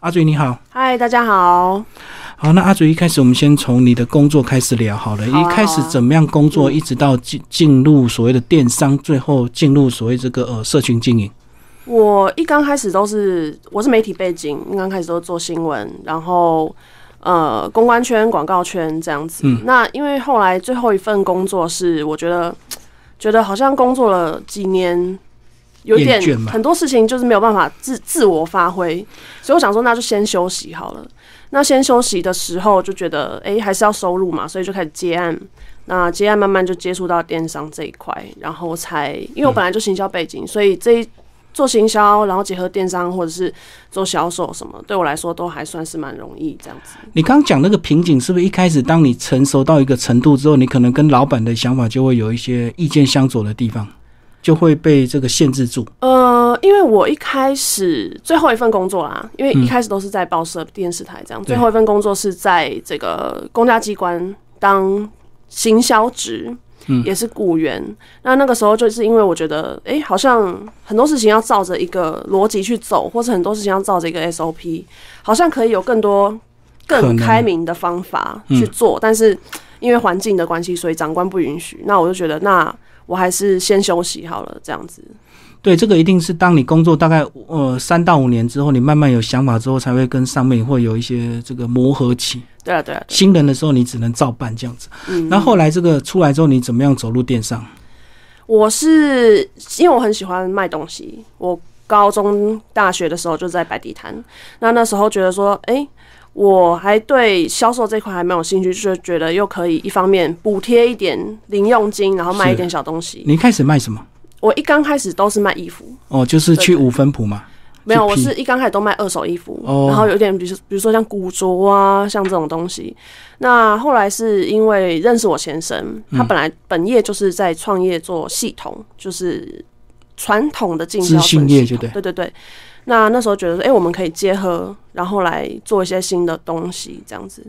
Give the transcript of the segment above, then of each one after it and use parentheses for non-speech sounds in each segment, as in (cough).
阿嘴你好，嗨，大家好。好，那阿嘴一开始我们先从你的工作开始聊好了。好啊一开始怎么样工作，一直到进进入所谓的电商，最后进入所谓这个呃社群经营。我一刚开始都是我是媒体背景，一刚开始都是做新闻，然后呃公关圈、广告圈这样子。嗯那因为后来最后一份工作是，我觉得觉得好像工作了几年。有点很多事情就是没有办法自自我发挥，所以我想说那就先休息好了。那先休息的时候就觉得，哎、还是要收入嘛，所以就开始接案。那接案慢慢就接触到电商这一块，然后才因为我本来就行销背景，所以这一做行销，然后结合电商或者是做销售什么，对我来说都还算是蛮容易这样子。你刚刚讲那个瓶颈，是不是一开始当你成熟到一个程度之后，你可能跟老板的想法就会有一些意见相左的地方，就会被这个限制住？呃，因为我一开始最后一份工作啦，因为一开始都是在报社、电视台这样，对最后一份工作是在这个公家机关当行销职，嗯也是雇员。那那个时候就是因为我觉得，哎、好像很多事情要照着一个逻辑去走，或者很多事情要照着一个 SOP，好像可以有更多更开明的方法去做，但是因为环境的关系，所以长官不允许。那我就觉得，那我还是先休息好了，这样子。对，这个一定是当你工作大概呃三到五年之后，你慢慢有想法之后，才会跟上面会有一些这个磨合期。对啊，对啊，对啊新人的时候，你只能照办这样子。嗯，那后来这个出来之后，你怎么样走入电商？我是因为我很喜欢卖东西，我高中、大学的时候就在摆地摊。那那时候觉得说，哎、我还对销售这块还蛮有兴趣，就是觉得又可以一方面补贴一点零用金，然后卖一点小东西。你一开始卖什么？我一刚开始都是卖衣服，哦，就是去五分铺嘛。没有，我是一刚开始都卖二手衣服，哦然后有点，比如比如说像古着啊，像这种东西。那后来是因为认识我先生，他本来本业就是在创业做系统，就是传统的进销资讯存系统业就对对对对。那那时候觉得说，哎、我们可以结合，然后来做一些新的东西，这样子。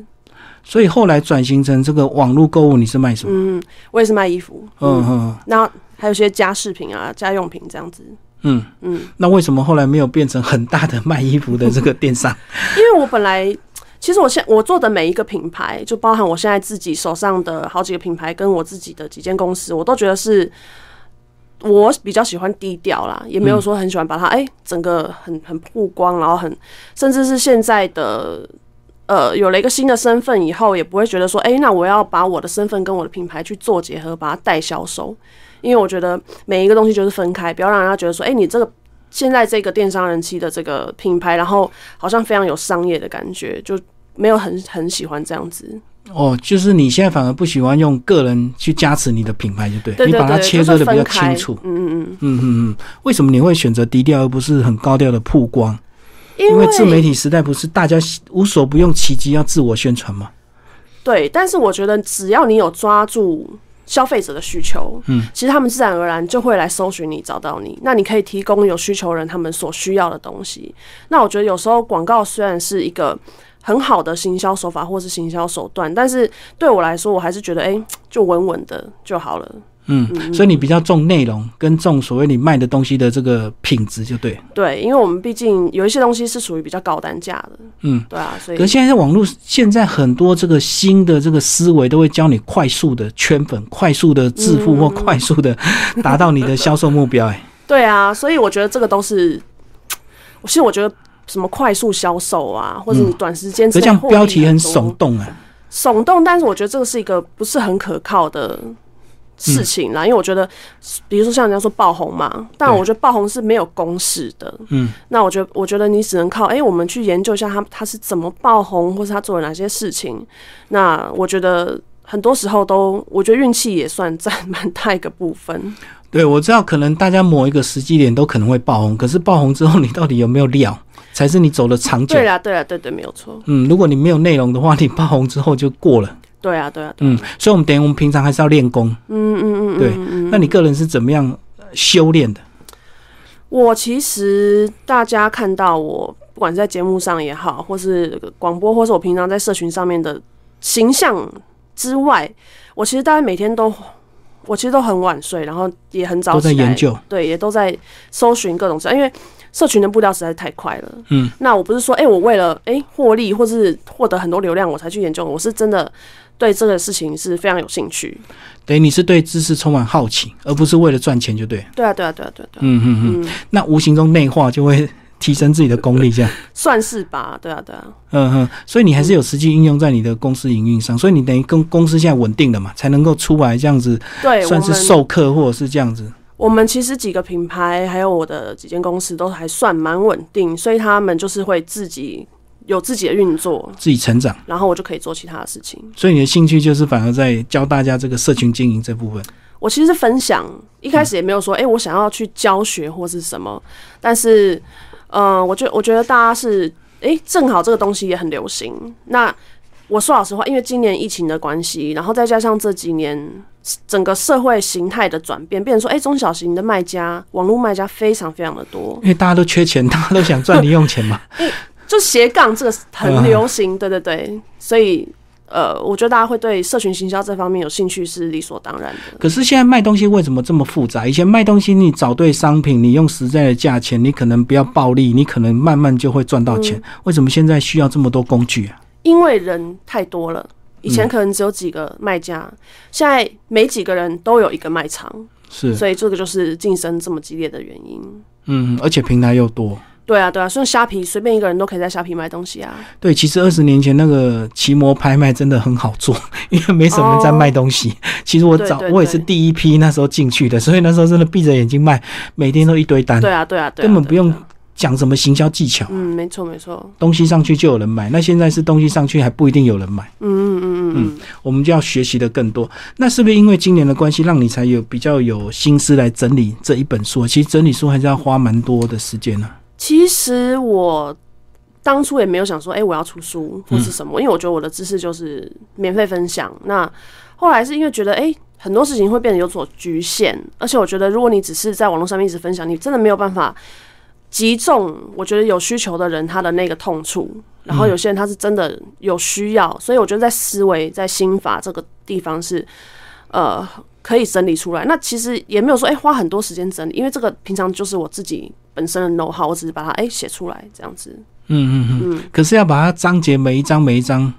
所以后来转型成这个网络购物，你是卖什么？嗯，我也是卖衣服，嗯嗯，嗯那还有一些家饰品啊、家用品这样子。嗯。嗯，那为什么后来没有变成很大的卖衣服的这个电商？因为我本来其实我现我做的每一个品牌，就包含我现在自己手上的好几个品牌，跟我自己的几间公司，我都觉得是我比较喜欢低调啦，也没有说很喜欢把它哎、整个很很曝光，然后很甚至是现在的。呃，有了一个新的身份以后，也不会觉得说，哎、那我要把我的身份跟我的品牌去做结合，把它带销售。因为我觉得每一个东西就是分开，不要让人家觉得说，哎、你这个现在这个电商人气的这个品牌，然后好像非常有商业的感觉，就没有很很喜欢这样子。哦，就是你现在反而不喜欢用个人去加持你的品牌，就对，你把它切割的比较清楚。嗯嗯嗯，嗯嗯嗯，为什么你会选择低调而不是很高调的曝光？因因为自媒体时代不是大家无所不用其极要自我宣传吗？对，但是我觉得只要你有抓住消费者的需求，嗯，其实他们自然而然就会来搜寻你，找到你。那你可以提供有需求人他们所需要的东西。那我觉得有时候广告虽然是一个很好的行销手法或是行销手段，但是对我来说，我还是觉得，哎、就稳稳的就好了。嗯，所以你比较重内容，跟重所谓你卖的东西的这个品质，就对。对，因为我们毕竟有一些东西是属于比较高单价的，嗯，对啊，所以可是现在在网络，现在很多这个新的这个思维都会教你快速的圈粉、快速的致富或快速的达到你的销售目标。哎，对啊，所以我觉得这个都是，其实我觉得什么快速销售啊，或者你短时间之可这样内获利标题很耸动啊。耸动，但是我觉得这个是一个不是很可靠的事情啦，因为我觉得，比如说像人家说爆红嘛，但我觉得爆红是没有公式的。嗯，那我觉得，我觉得你只能靠哎、我们去研究一下他他是怎么爆红，或是他做了哪些事情。那我觉得很多时候都，我觉得运气也算占蛮大一个部分。对，我知道可能大家某一个时机点都可能会爆红，可是爆红之后你到底有没有料，才是你走的长久对。啦，对啦，对对，没有错。嗯，如果你没有内容的话，你爆红之后就过了。对啊，对啊，对啊嗯，所以我们等于我们平常还是要练功。嗯嗯嗯嗯，对嗯嗯那你个人是怎么样呃修炼的？我其实大家看到我，不管是在节目上也好，或是广播，或是我平常在社群上面的形象之外，我其实大概每天都我其实都很晚睡，然后也很早都在研究，对，也都在搜寻各种因为社群的步调实在是太快了。嗯，那我不是说，哎、我为了哎获利或是获得很多流量我才去研究，我是真的对这个事情是非常有兴趣。等于你是对知识充满好奇，而不是为了赚钱就对。对啊，对啊，对啊，对啊，嗯嗯，嗯，那无形中内化就会 (laughs) 提升自己的功力，这样。(laughs) 算是吧。对啊，对啊，嗯哼，所以你还是有实际应用在你的公司营运上，所以你等于跟公司现在稳定了嘛，才能够出来这样子，对，算是授课或者是这样子。我们其实几个品牌还有我的几间公司都还算蛮稳定，所以他们就是会自己有自己的运作，自己成长，然后我就可以做其他的事情。所以你的兴趣就是反而在教大家这个社群经营这部分。我其实是分享，一开始也没有说，哎、我想要去教学或是什么，但是，嗯、我觉我觉得大家是，哎、正好这个东西也很流行。那我说老实话，因为今年疫情的关系，然后再加上这几年整个社会形态的转变，变成说，哎、中小型的卖家、网络卖家非常非常的多，因为大家都缺钱，大家都想赚零用钱嘛。(laughs) 就斜杠这个很流行，(laughs) 对对对，所以。呃，我觉得大家会对社群行销这方面有兴趣是理所当然的。可是现在卖东西为什么这么复杂？以前卖东西你找对商品，你用实在的价钱，你可能不要暴利，你可能慢慢就会赚到钱。嗯为什么现在需要这么多工具啊？因为人太多了，以前可能只有几个卖家，现在每几个人都有一个卖场，是，所以这个就是竞争这么激烈的原因。嗯，而且平台又多。对啊，对啊，所以虾皮随便一个人都可以在虾皮卖东西啊。对，其实二十年前那个奇摩拍卖真的很好做，(laughs) 因为没什么人在卖东西。其实我早我也是第一批那时候进去的，所以那时候真的闭着眼睛卖，每天都一堆单，对啊，对啊，对啊，根本不用讲什么行销技巧，嗯，没错，没错。东西上去就有人买。那现在是东西上去还不一定有人买，嗯嗯嗯嗯嗯，我们就要学习的更多。那是不是因为今年的关系，让你才有比较有心思来整理这一本书？其实整理书还是要花蛮多的时间呢、其实我当初也没有想说，哎、我要出书或是什么，因为我觉得我的知识就是免费分享。那后来是因为觉得，哎、很多事情会变得有所局限，而且我觉得，如果你只是在网络上面一直分享，你真的没有办法击中我觉得有需求的人他的那个痛处。然后有些人他是真的有需要，所以我觉得在思维、在心法这个地方是呃可以整理出来。那其实也没有说哎、花很多时间整理，因为这个平常就是我自己本身的 know how，我只是把它哎写、出来这样子。嗯嗯嗯。可是要把它章节每一章每一章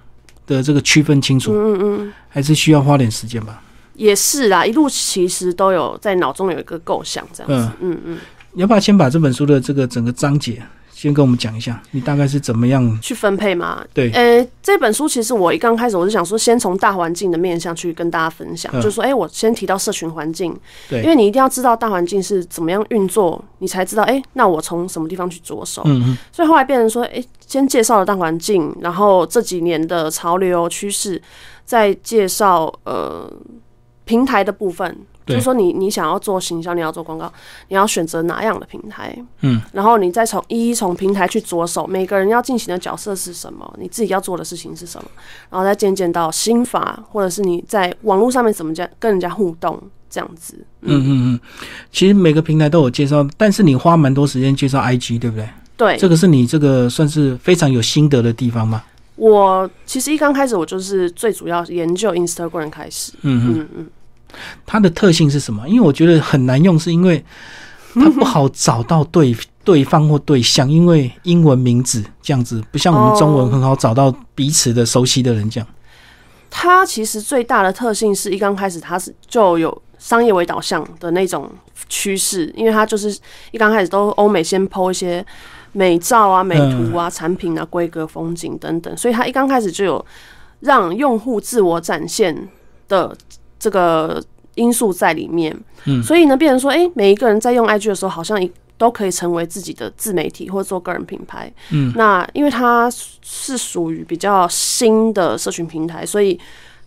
的这个区分清楚，嗯嗯嗯，还是需要花点时间吧。也是啦，一路其实都有在脑中有一个构想这样子。嗯嗯，要不要先把这本书的这个整个章节先跟我们讲一下？你大概是怎么样？去分配嘛。对呃，这本书其实我一刚开始我就想说，先从大环境的面向去跟大家分享，嗯就是说，哎、我先提到社群环境，对因为你一定要知道大环境是怎么样运作，你才知道，哎、那我从什么地方去着手。嗯嗯所以后来变成说，哎、先介绍了大环境，然后这几年的潮流趋势，再介绍呃平台的部分，对就是说你你想要做行销，你要做广告，你要选择哪样的平台，嗯，然后你再从一一从平台去着手，每个人要进行的角色是什么，你自己要做的事情是什么，然后再渐渐到心法，或者是你在网络上面怎么讲跟人家互动这样子。嗯嗯嗯。其实每个平台都有介绍，但是你花蛮多时间介绍 IG，对不对？对，这个是你这个算是非常有心得的地方吗？我其实一刚开始我就是最主要研究 Instagram 开始，嗯嗯。嗯嗯。它的特性是什么？因为我觉得很难用，是因为它不好找到对 (laughs) 对方或对象，因为英文名字这样子，不像我们中文很好找到彼此的熟悉的人这样。它其实最大的特性是一刚开始它是就有商业为导向的那种趋势，因为它就是一刚开始都欧美先抛一些美照啊、美图啊、产品啊、规格、风景等等，所以它一刚开始就有让用户自我展现的这个因素在里面。嗯所以呢，变成说，哎，每一个人在用 IG 的时候，好像一都可以成为自己的自媒体或者做个人品牌。嗯，那因为它是属于比较新的社群平台，所以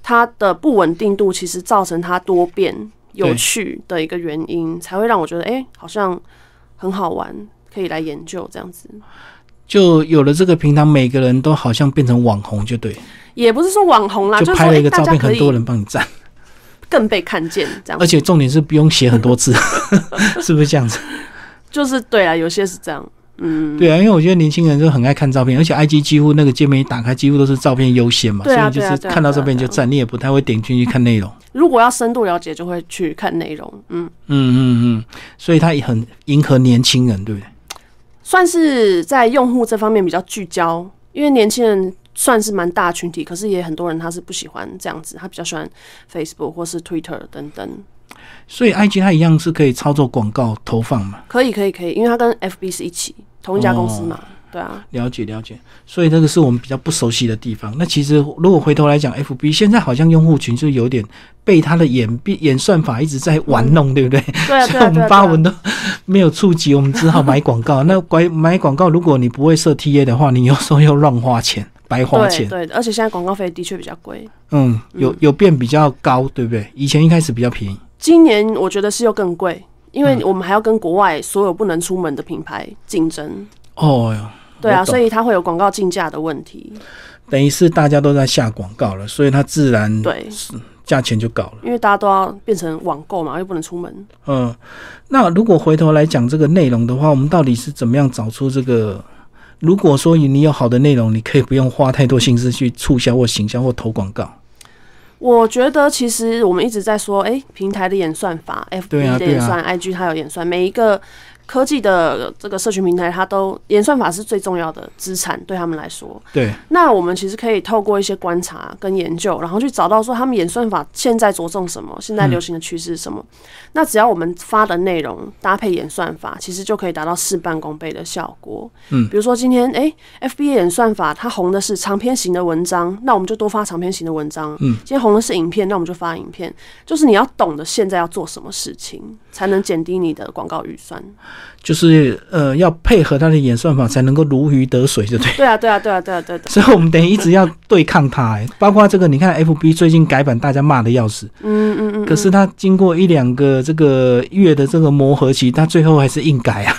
它的不稳定度其实造成它多变有趣的一个原因，才会让我觉得，哎、好像很好玩，可以来研究这样子。就有了这个平台，每个人都好像变成网红，就对，也不是说网红啦，就拍了一个照片，可很多人帮你赞，更被看见，这样而且重点是不用写很多字，(laughs) 是不是这样子？就是对啊，有些是这样，嗯，对啊，因为我觉得年轻人就很爱看照片，而且 IG 几乎那个界面一打开，几乎都是照片优先嘛，啊所以就是看到照片就赞，你也不太会点进去看内容。(laughs) 如果要深度了解，就会去看内容。嗯嗯嗯嗯，所以它也很迎合年轻人，对不对？算是在用户这方面比较聚焦，因为年轻人算是蛮大群体，可是也很多人他是不喜欢这样子，他比较喜欢 Facebook 或是 Twitter 等等。所以 IG 它一样是可以操作广告投放嘛？可以可以可以，因为它跟 FB 是一起同一家公司嘛。对啊，了解了解，所以这个是我们比较不熟悉的地方。那其实如果回头来讲，FB 现在好像用户群就有点被它的演变演算法一直在玩弄，对不对？对啊，(laughs) 所以我们发文都没有触及，我们只好买广告。那买买广告，如果你不会设 TA 的话，你有时候又乱花钱，白花钱。对，而且现在广告费的确比较贵。嗯，有有变比较高，对不对？以前一开始比较便宜，今年我觉得是又更贵，因为我们还要跟国外所有不能出门的品牌竞争。哦哟。对啊，所以它会有广告竞价的问题。等于是大家都在下广告了，所以它自然对价钱就高了。因为大家都要变成网购嘛，又不能出门。嗯，那如果回头来讲这个内容的话，我们到底是怎么样找出这个？如果说你有好的内容，你可以不用花太多心思去促销或行销或投广告。我觉得其实我们一直在说，哎，平台的演算法，FB 的演算，IG 它有演算，每一个。科技的这个社群平台，它都演算法是最重要的资产，对他们来说。对。那我们其实可以透过一些观察跟研究，然后去找到说他们演算法现在着重什么，现在流行的趋势是什么。那只要我们发的内容搭配演算法，其实就可以达到事半功倍的效果。嗯。比如说今天，哎，F B A 演算法它红的是长篇型的文章，那我们就多发长篇型的文章。嗯。今天红的是影片，那我们就发影片。就是你要懂得现在要做什么事情，才能减低你的广告预算。就是呃，要配合它的演算法，才能够如鱼得水，对不对？对啊，对啊，对啊，对啊，对。所以我们等于一直要对抗它，哎，包括这个，你看 (laughs) FB 最近改版，大家骂的要死，嗯嗯嗯。可是它经过一两个这个月的这个磨合期，它最后还是硬改啊。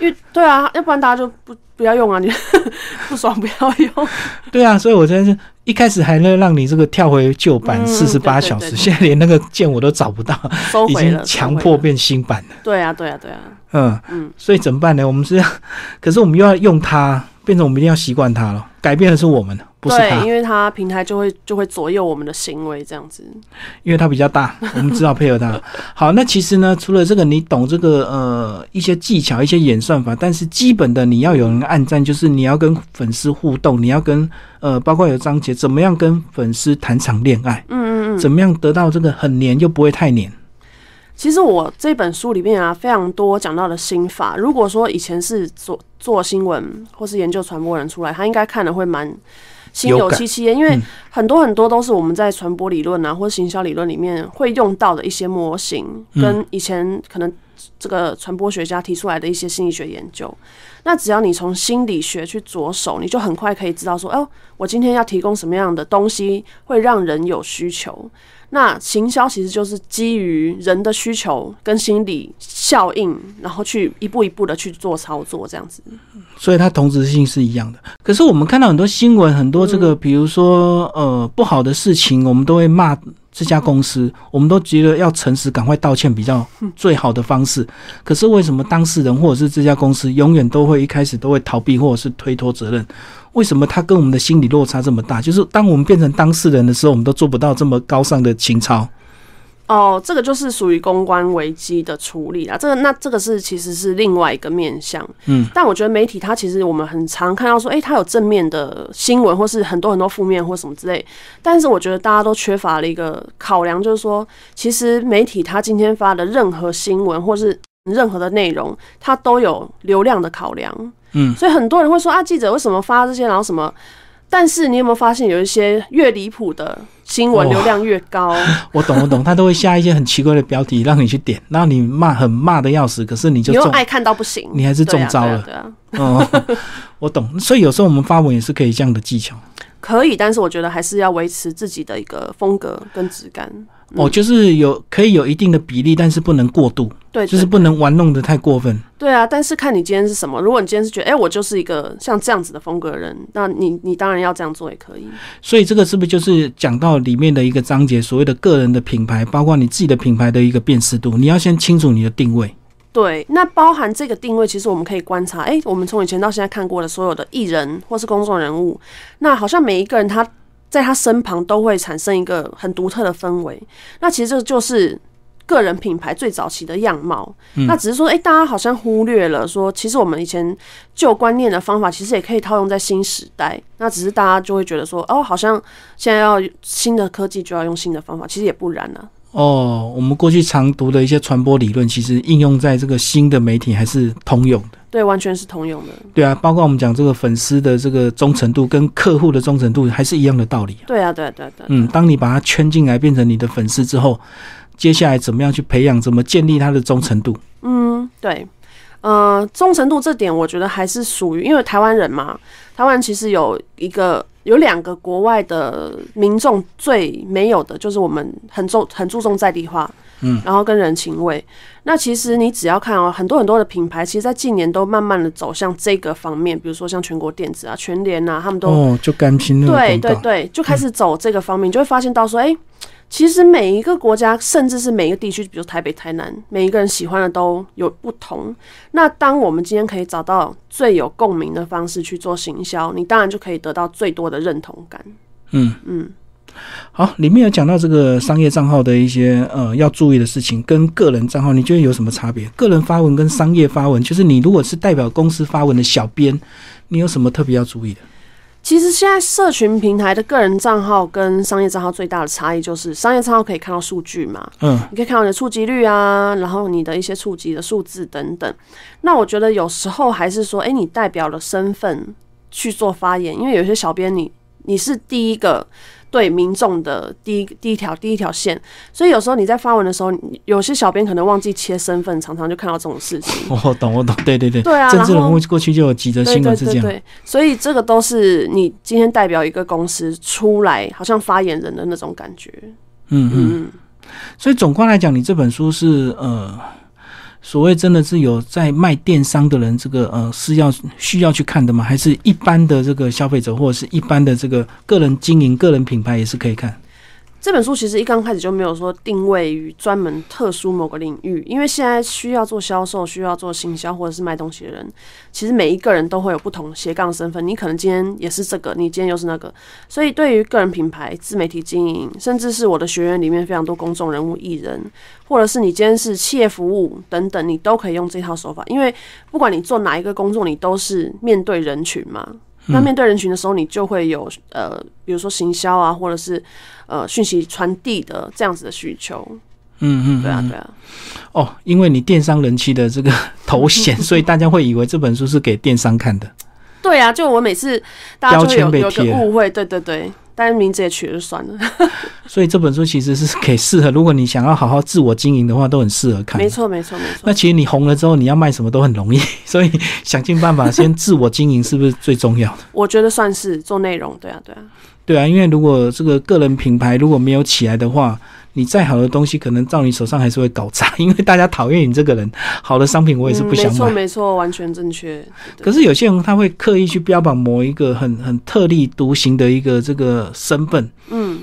因为对啊，要不然大家就不不要用啊，你 (laughs) 不爽不要用。对啊，所以我真的是一开始还能让你这个跳回旧版四十八小时，现在连那个键我都找不到，已经强迫变新版了。对啊，对啊，对啊。嗯嗯，所以怎么办呢？我们是要，可是我们又要用它，变成我们一定要习惯它了。改变的是我们，不是它。因为它平台就会就会左右我们的行为，这样子。因为它比较大，我们只好配合它。(laughs) 好，那其实呢，除了这个，你懂这个呃一些技巧、一些演算法，但是基本的你要有人按赞，就是你要跟粉丝互动，你要跟呃包括有章节，怎么样跟粉丝谈场恋爱？嗯嗯嗯，怎么样得到这个很黏又不会太黏？其实我这本书里面啊，非常多讲到的心法。如果说以前是做做新闻或是研究传播人出来，他应该看的会蛮心有戚戚焉，因为很多很多都是我们在传播理论啊或者行销理论里面会用到的一些模型，跟以前可能这个传播学家提出来的一些心理学研究。那只要你从心理学去着手，你就很快可以知道说，哦，我今天要提供什么样的东西会让人有需求。那行销其实就是基于人的需求跟心理效应，然后去一步一步的去做操作，这样子。所以它同质性是一样的。可是我们看到很多新闻，很多这个，比如说呃不好的事情，我们都会骂这家公司，我们都觉得要诚实，赶快道歉比较最好的方式。可是为什么当事人或者是这家公司永远都会一开始都会逃避或者是推脱责任？为什么他跟我们的心理落差这么大？就是当我们变成当事人的时候，我们都做不到这么高尚的情操。哦，这个就是属于公关危机的处理啦。这个那这个是其实是另外一个面向。嗯，但我觉得媒体它其实我们很常看到说，哎，它有正面的新闻，或是很多很多负面或什么之类。但是我觉得大家都缺乏了一个考量，就是说，其实媒体它今天发的任何新闻或是任何的内容，它都有流量的考量。嗯，所以很多人会说啊，记者为什么发这些，然后什么？但是你有没有发现，有一些越离谱的新闻流量越高？(laughs) 我懂，我懂，他都会下一些很奇怪的标题让你去点，然后你骂很骂的要死，可是你就你又爱看到不行，你还是中招了。对啊，哦，我懂。所以有时候我们发文也是可以这样的技巧。可以，但是我觉得还是要维持自己的一个风格跟质感。哦，就是有可以有一定的比例，但是不能过度。对，就是不能玩弄的太过分。对啊，但是看你今天是什么。如果你今天是觉得，哎，我就是一个像这样子的风格的人，那你你当然要这样做也可以。所以这个是不是就是讲到里面的一个章节，所谓的个人的品牌，包括你自己的品牌的一个辨识度，你要先清楚你的定位。对，那包含这个定位，其实我们可以观察，哎，我们从以前到现在看过的所有的艺人或是公众人物，那好像每一个人他。在他身旁都会产生一个很独特的氛围。那其实这就是个人品牌最早期的样貌。那只是说，哎、大家好像忽略了说，其实我们以前旧观念的方法，其实也可以套用在新时代。那只是大家就会觉得说，哦，好像现在要新的科技就要用新的方法，其实也不然啊。哦，我们过去常读的一些传播理论，其实应用在这个新的媒体还是通用的。对，完全是通用的。对啊，包括我们讲这个粉丝的这个忠诚度跟客户的忠诚度，还是一样的道理。对啊，对啊对啊对啊。嗯，当你把它圈进来，变成你的粉丝之后，接下来怎么样去培养，怎么建立他的忠诚度？嗯，对，呃，忠诚度这点，我觉得还是属于，因为台湾人嘛，台湾其实有一个有两个国外的民众最没有的，就是我们很重很注重在地化，嗯，然后跟人情味。那其实你只要看哦，很多很多的品牌，其实，在近年都慢慢的走向这个方面，比如说像全国电子啊、全联啊，他们都哦，就甘心那个对对对，就开始走这个方面，你就会发现到说，哎、其实每一个国家，甚至是每一个地区，比如台北、台南，每一个人喜欢的都有不同。那当我们今天可以找到最有共鸣的方式去做行销，你当然就可以得到最多的认同感。嗯嗯，好，里面有讲到这个商业账号的一些呃要注意的事情，跟个人账号，你觉得有什么差别？个人发文跟商业发文，就是你如果是代表公司发文的小编，你有什么特别要注意的？其实现在社群平台的个人账号跟商业账号最大的差异就是，商业账号可以看到数据嘛，嗯你可以看到你的触及率啊，然后你的一些触及的数字等等。那我觉得有时候还是说，哎、你代表了身份去做发言，因为有些小编你你是第一个对民众的第一第一条第一条线，所以有时候你在发文的时候，有些小编可能忘记切身份，常常就看到这种事情。(laughs) 我懂，我懂，对对对，对啊政治人物过去就有几则新闻是这样，对对，所以这个都是你今天代表一个公司出来，好像发言人的那种感觉。嗯嗯。嗯，所以总观来讲，你这本书是呃，所谓真的是有在卖电商的人，这个呃是要需要去看的吗？还是一般的这个消费者或者是一般的这个个人经营、个人品牌也是可以看？这本书其实一刚开始就没有说定位于专门特殊某个领域，因为现在需要做销售、需要做行销或者是卖东西的人，其实每一个人都会有不同斜杠身份。你可能今天也是这个，你今天又是那个，所以对于个人品牌、自媒体经营，甚至是我的学员里面非常多公众人物、艺人，或者是你今天是企业服务等等，你都可以用这套手法，因为不管你做哪一个工作，你都是面对人群嘛。那面对人群的时候，你就会有呃，比如说行销啊，或者是呃讯息传递的这样子的需求。嗯嗯，对啊，嗯对啊，哦，因为你电商人气的这个头衔，(laughs) 所以大家会以为这本书是给电商看的。对啊，就我每次大家就会标签被有有个误会，对对对，但是名字也取了就算了。(laughs) 所以这本书其实是给适合，如果你想要好好自我经营的话，都很适合看。没。错，没错，没错那。其实你红了之后，你要卖什么都很容易，(laughs) 所以想尽办法先自我经营，是不是最重要的？我觉得算是做内容，对啊，对啊，对啊，因为如果这个个人品牌如果没有起来的话，你再好的东西可能到你手上还是会搞砸，(laughs) 因为大家讨厌你这个人，好的商品我也是不想嗯、没错，买。没错，完全正确。可是有些人他会刻意去标榜某一个很很特立独行的一个这个身份，嗯，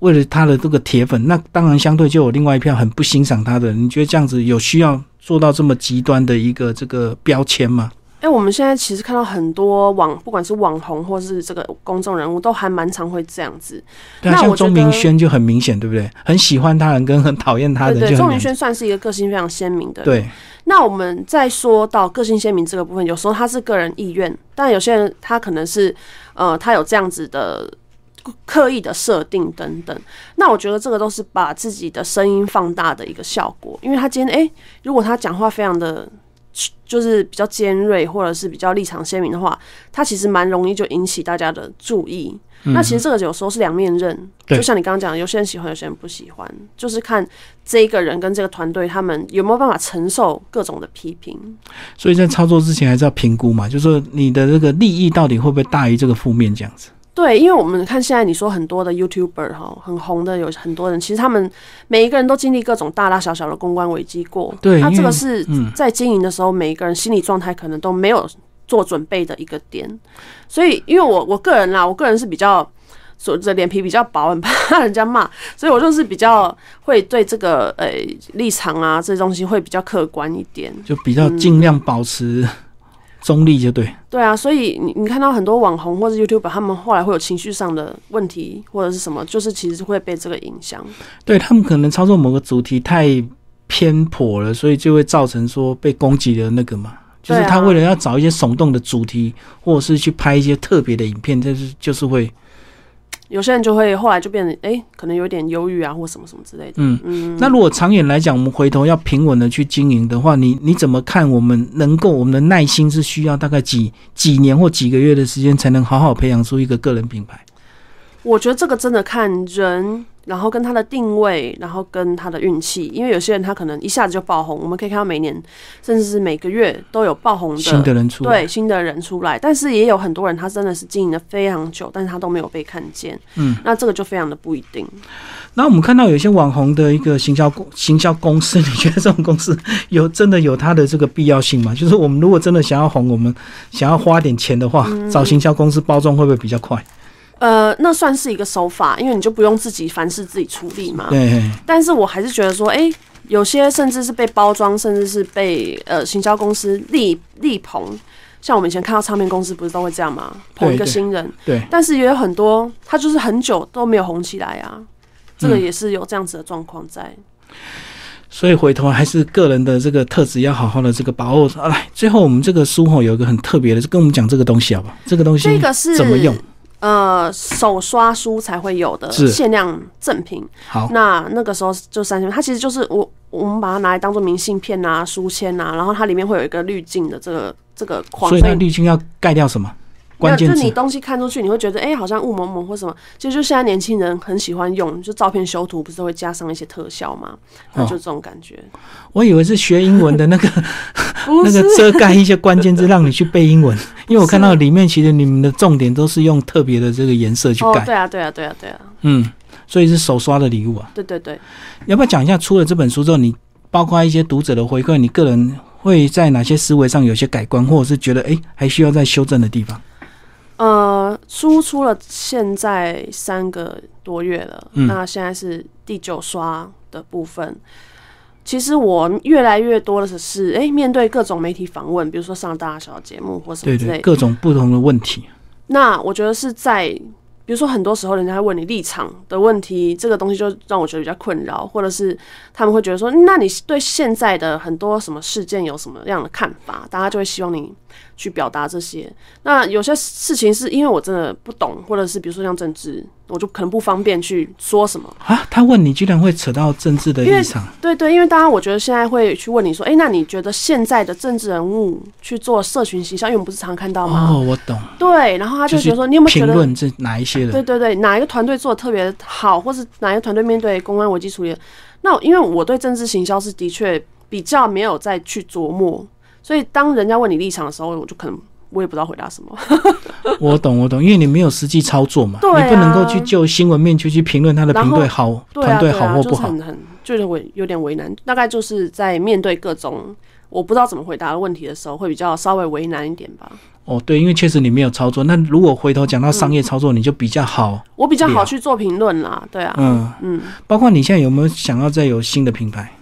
为了他的这个铁粉，那当然相对就有另外一票很不欣赏他的人。你觉得这样子有需要做到这么极端的一个这个标签吗？哎、我们现在其实看到很多网，不管是网红或是这个公众人物，都还蛮常会这样子。对啊，那像钟明轩就很明显，对不对？很喜欢他人跟很讨厌他人对，钟明。轩算是一个个性非常鲜明的人。对，那我们再说到个性鲜明这个部分，有时候他是个人意愿，但有些人他可能是呃，他有这样子的刻意的设定等等。那我觉得这个都是把自己的声音放大的一个效果，因为他今天诶，如果他讲话非常的。就是比较尖锐，或者是比较立场鲜明的话，它其实蛮容易就引起大家的注意。那其实这个有时候是两面刃，就像你刚刚讲的，有些人喜欢，有些人不喜欢，就是看这一个人跟这个团队他们有没有办法承受各种的批评。所以在操作之前还是要评估嘛，就是说你的这个利益到底会不会大于这个负面这样子。对，因为我们看现在你说很多的 YouTuber 哈，很红的有很多人，其实他们每一个人都经历各种大大小小的公关危机过。那对因为这个是嗯在经营的时候，每一个人心理状态可能都没有做准备的一个点。所以，因为我我个人啦，我个人是比较。所的脸皮比较薄，很怕 (laughs) 人家骂，所以我就是比较会对这个呃立场啊这东西会比较客观一点。就比较尽量保持中立就对。对啊，所以你你看到很多网红或者 YouTube，他们后来会有情绪上的问题或者是什么，就是其实会被这个影响。对他们可能操作某个主题太偏颇了，所以就会造成说被攻击的那个嘛。就是他为了要找一些耸动的主题，或者是去拍一些特别的影片，就是就是会。有些人就会后来就变得哎，可能有点忧郁啊，或什么什么之类的。嗯嗯。那如果长远来讲，我们回头要平稳的去经营的话，你你怎么看？我们能够我们的耐心是需要大概几几年或几个月的时间，才能好好培养出一个个人品牌？我觉得这个真的看人。然后跟他的定位，然后跟他的运气，因为有些人他可能一下子就爆红，我们可以看到每年甚至是每个月都有爆红的新的人出对新的人出来，但是也有很多人他真的是经营的非常久，但是他都没有被看见。嗯，那这个就非常的不一定。那我们看到有些网红的一个行销公行销公司，你觉得这种公司有真的有它的这个必要性吗？就是我们如果真的想要红，我们想要花点钱的话，找行销公司包装会不会比较快？呃，那算是一个手法，因为你就不用自己凡事自己处理嘛。对。但是我还是觉得说，哎，有些甚至是被包装，甚至是被呃行销公司力力捧，像我们以前看到唱片公司不是都会这样吗？捧一个新人。对。但是也有很多，他就是很久都没有红起来啊。这个也是有这样子的状况在。所以回头还是个人的这个特质要好好的这个把握。来，最后我们这个书后有一个很特别的，就跟我们讲这个东西好不好？这个东西这个是怎么用？呃，手刷书才会有的限量赠品。好，那那个时候就三千，它其实就是我我们把它拿来当做明信片啊、书签啊，然后它里面会有一个滤镜的这个这个框。所以它滤镜要盖掉什么？关键就你东西看出去，你会觉得哎，好像雾蒙蒙或什么。其实就现在年轻人很喜欢用，就照片修图不是会加上一些特效吗？那就这种感觉。我以为是学英文的那个 (laughs) 那个遮盖一些关键字，让你去背英文。因为我看到里面其实你们的重点都是用特别的这个颜色去盖。对啊，对啊，对啊，对啊。嗯，所以是手刷的礼物啊。对对对。要不要讲一下出了这本书之后，你包括一些读者的回馈，你个人会在哪些思维上有些改观，或者是觉得哎还需要再修正的地方？呃，书出了现在三个多月了，那现在是第九刷的部分。其实我越来越多的是，哎，面对各种媒体访问，比如说上大小节目或什么之类，各种不同的问题。那我觉得是在，比如说很多时候人家会问你立场的问题，这个东西就让我觉得比较困扰，或者是他们会觉得说，那你对现在的很多什么事件有什么样的看法？大家就会希望你。去表达这些，那有些事情是因为我真的不懂，或者是比如说像政治，我就可能不方便去说什么啊。他问你，居然会扯到政治的立场？对对，因为大家我觉得现在会去问你说，哎，那你觉得现在的政治人物去做社群形象，因为我们不是常看到吗？哦，我懂。对，然后他就觉得说，你有没有评论这哪一些人？对对对，哪一个团队做的特别好，或是哪一个团队面对公安危机处理？那因为我对政治行销是的确比较没有再去琢磨。所以，当人家问你立场的时候，我就可能我也不知道回答什么。(laughs) 我懂，我懂，因为你没有实际操作嘛，你不能够去就新闻面去去评论他的评队好，团队好或不好，很很就是为有点为难。大概就是在面对各种我不知道怎么回答的问题的时候，会比较稍微为难一点吧。哦，对，因为确实你没有操作。那如果回头讲到商业操作，你就比较好，我比较好去做评论啦。对啊，嗯嗯，包括你现在有没有想要再有新的品牌？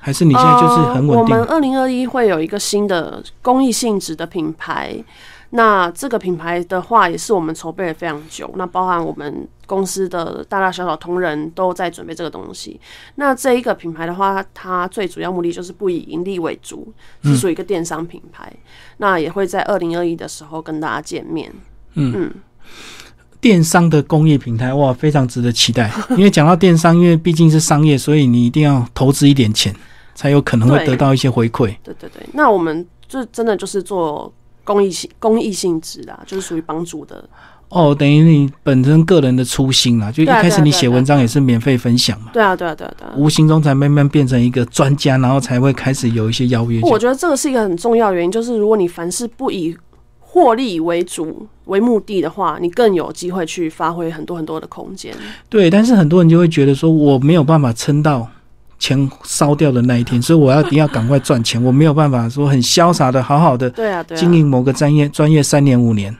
还是你现在就是很稳定。我们二零二一会有一个新的公益性质的品牌，那这个品牌的话也是我们筹备了非常久，那包含我们公司的大大小小同仁都在准备这个东西。那这一个品牌的话，它最主要目的就是不以盈利为主，是属于一个电商品牌。那也会在二零二一的时候跟大家见面。嗯嗯，电商的工业平台哇，非常值得期待。因为讲到电商，因为毕竟是商业，所以你一定要投资一点钱。才有可能会得到一些回馈。对对对，那我们就真的就是做公益性公益性质的，就是属于帮助的。哦，等于你本身个人的初心啦，就一开始你写文章也是免费分享嘛。对啊，对啊，对啊，对啊。无形中才慢慢变成一个专家，然后才会开始有一些邀约。我觉得这个是一个很重要的原因，就是如果你凡事不以获利为主为目的的话，你更有机会去发挥很多很多的空间。对，但是很多人就会觉得说，我没有办法撑到。钱烧掉的那一天，所以我要一定要赶快赚钱，我没有办法说很潇洒的好好的对啊经营某个专业专业三年五年。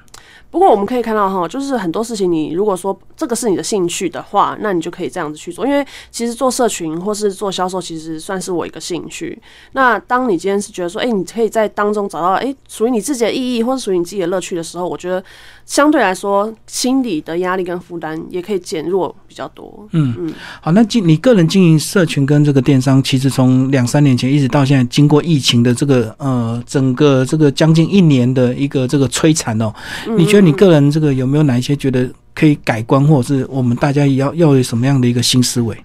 不过我们可以看到哈，就是很多事情，你如果说这个是你的兴趣的话，那你就可以这样子去做。因为其实做社群或是做销售，其实算是我一个兴趣。那当你今天是觉得说，哎，你可以在当中找到哎属于你自己的意义，或者属于你自己的乐趣的时候，我觉得相对来说，心理的压力跟负担也可以减弱比较多。嗯嗯，好，那经你个人经营社群跟这个电商，其实从两三年前一直到现在，经过疫情的这个呃整个这个将近一年的一个这个摧残哦，你觉得？你个人这个有没有哪一些觉得可以改观，或者是我们大家要要有什么样的一个新思维？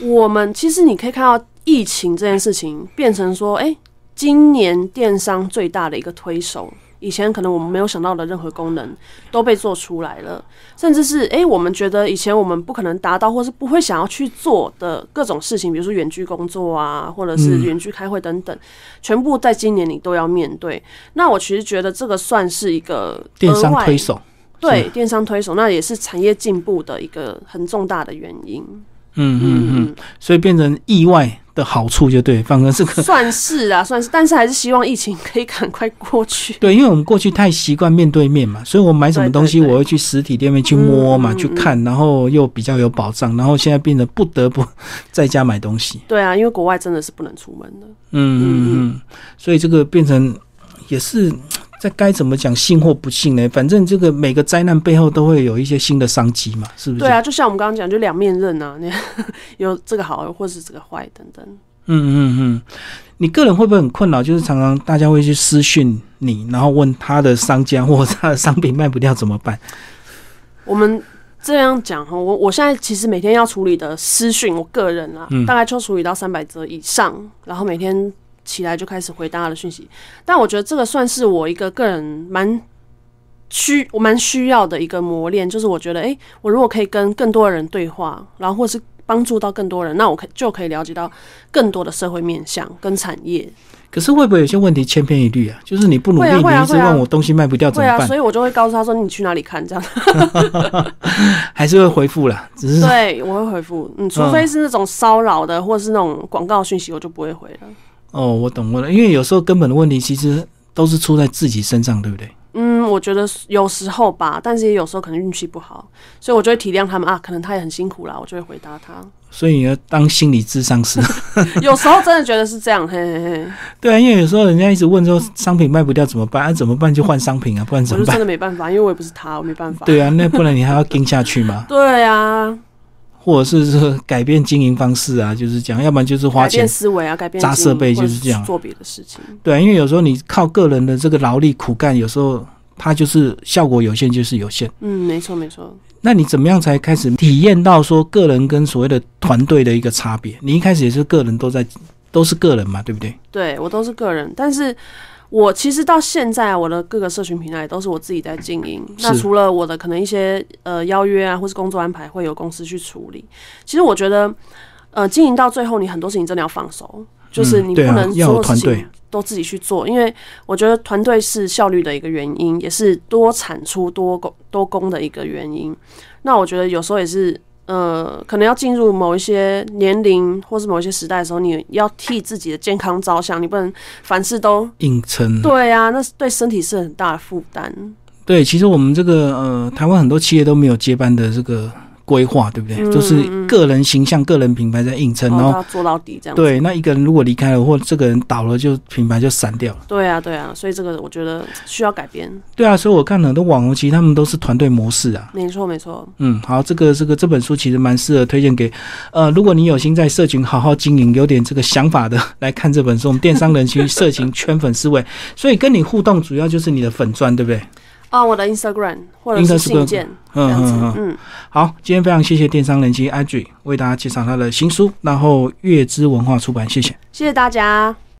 我们其实你可以看到疫情这件事情变成说，哎，今年电商最大的一个推手。以前可能我们没有想到的任何功能都被做出来了，甚至是诶，我们觉得以前我们不可能达到，或是不会想要去做的各种事情，比如说远距工作啊，或者是远距开会等等，全部在今年你都要面对。那我其实觉得这个算是一个电商推手，对电商推手，那也是产业进步的一个很重大的原因。嗯嗯嗯，所以变成意外。的好处就对，反而是 (laughs) 个算是啊，算是，但是还是希望疫情可以赶快过去。(laughs) 对，因为我们过去太习惯面对面嘛，所以我买什么东西我会去实体店面去摸嘛，去看，然后又比较有保障。然后现在变得不得不 (laughs) 在家买东西。对啊，因为国外真的是不能出门的。嗯嗯嗯，所以这个变成也是。这该怎么讲信或不信呢？反正这个每个灾难背后都会有一些新的商机嘛，是不是？对啊，就像我们刚刚讲，就两面刃啊，你 (laughs) 有这个好，或是这个坏等等。嗯嗯嗯，你个人会不会很困扰？就是常常大家会去私讯你，然后问他的商家或者他的商品卖不掉怎么办？我们这样讲哈，我我现在其实每天要处理的私讯，我个人啊，大概就处理到三百则以上，然后每天。起来就开始回答的讯息，但我觉得这个算是我一个个人蛮需我蛮需要的一个磨练，就是我觉得，哎，我如果可以跟更多的人对话，然后或是帮助到更多人，那我可就可以了解到更多的社会面向跟产业。可是会不会有些问题千篇一律啊？就是你不努力，你一直问我东西卖不掉怎么办？所以我就会告诉他说：“你去哪里看？”这样还是会回复了，只是对我会回复，嗯，除非是那种骚扰的或者是那种广告讯息，我就不会回了。哦，我懂了，因为有时候根本的问题其实都是出在自己身上，对不对？嗯，我觉得有时候吧，但是也有时候可能运气不好，所以我就会体谅他们啊，可能他也很辛苦啦，我就会回答他。所以你要当心理智商师，(laughs) 有时候真的觉得是这样，嘿嘿嘿。对啊，因为有时候人家一直问说商品卖不掉怎么办？啊，怎么办就换商品啊，不然怎么办？真的没办法，因为我也不是他，我没办法。对啊，那不然你还要跟下去吗？对啊。或者是说改变经营方式啊，(laughs) 就是讲，要不然就是花钱思维啊，改变砸设备就是这样做别的事情。对，因为有时候你靠个人的这个劳力苦干，有时候它就是效果有限，就是有限。嗯，没错没错。那你怎么样才开始体验到说个人跟所谓的团队的一个差别？你一开始也是个人都在都是个人嘛，对不对？对我都是个人，但是。我其实到现在，我的各个社群平台都是我自己在经营。那除了我的可能一些呃邀约啊，或是工作安排，会有公司去处理。其实我觉得，呃，经营到最后，你很多事情真的要放手，就是你不能所有事情都自己去做，因为我觉得团队是效率的一个原因，也是多产出多工多工的一个原因。那我觉得有时候也是。呃，可能要进入某一些年龄或是某一些时代的时候，你要替自己的健康着想，你不能凡事都硬撑。对啊，那是对身体是很大的负担。对，其实我们这个呃，台湾很多企业都没有接班的这个。规划对不对？就是个人形象、个人品牌在硬撑，然后做到底这样。对，那一个人如果离开了，或这个人倒了，就品牌就散掉了。对啊，对啊，所以这个我觉得需要改变。对啊，所以我看很多网红，其实他们都是团队模式啊。没错，没错。嗯，好，这个这个这本书其实蛮适合推荐给呃，如果你有心在社群好好经营，有点这个想法的来看这本书。我们电商人群社群圈粉思维，所以跟你互动主要就是你的粉钻，对不对？啊，我的 Instagram 或者是信件，嗯嗯嗯，好，今天非常谢谢电商人机 Adri 为大家介绍他的新书，然后月之文化出版，谢谢，谢谢大家。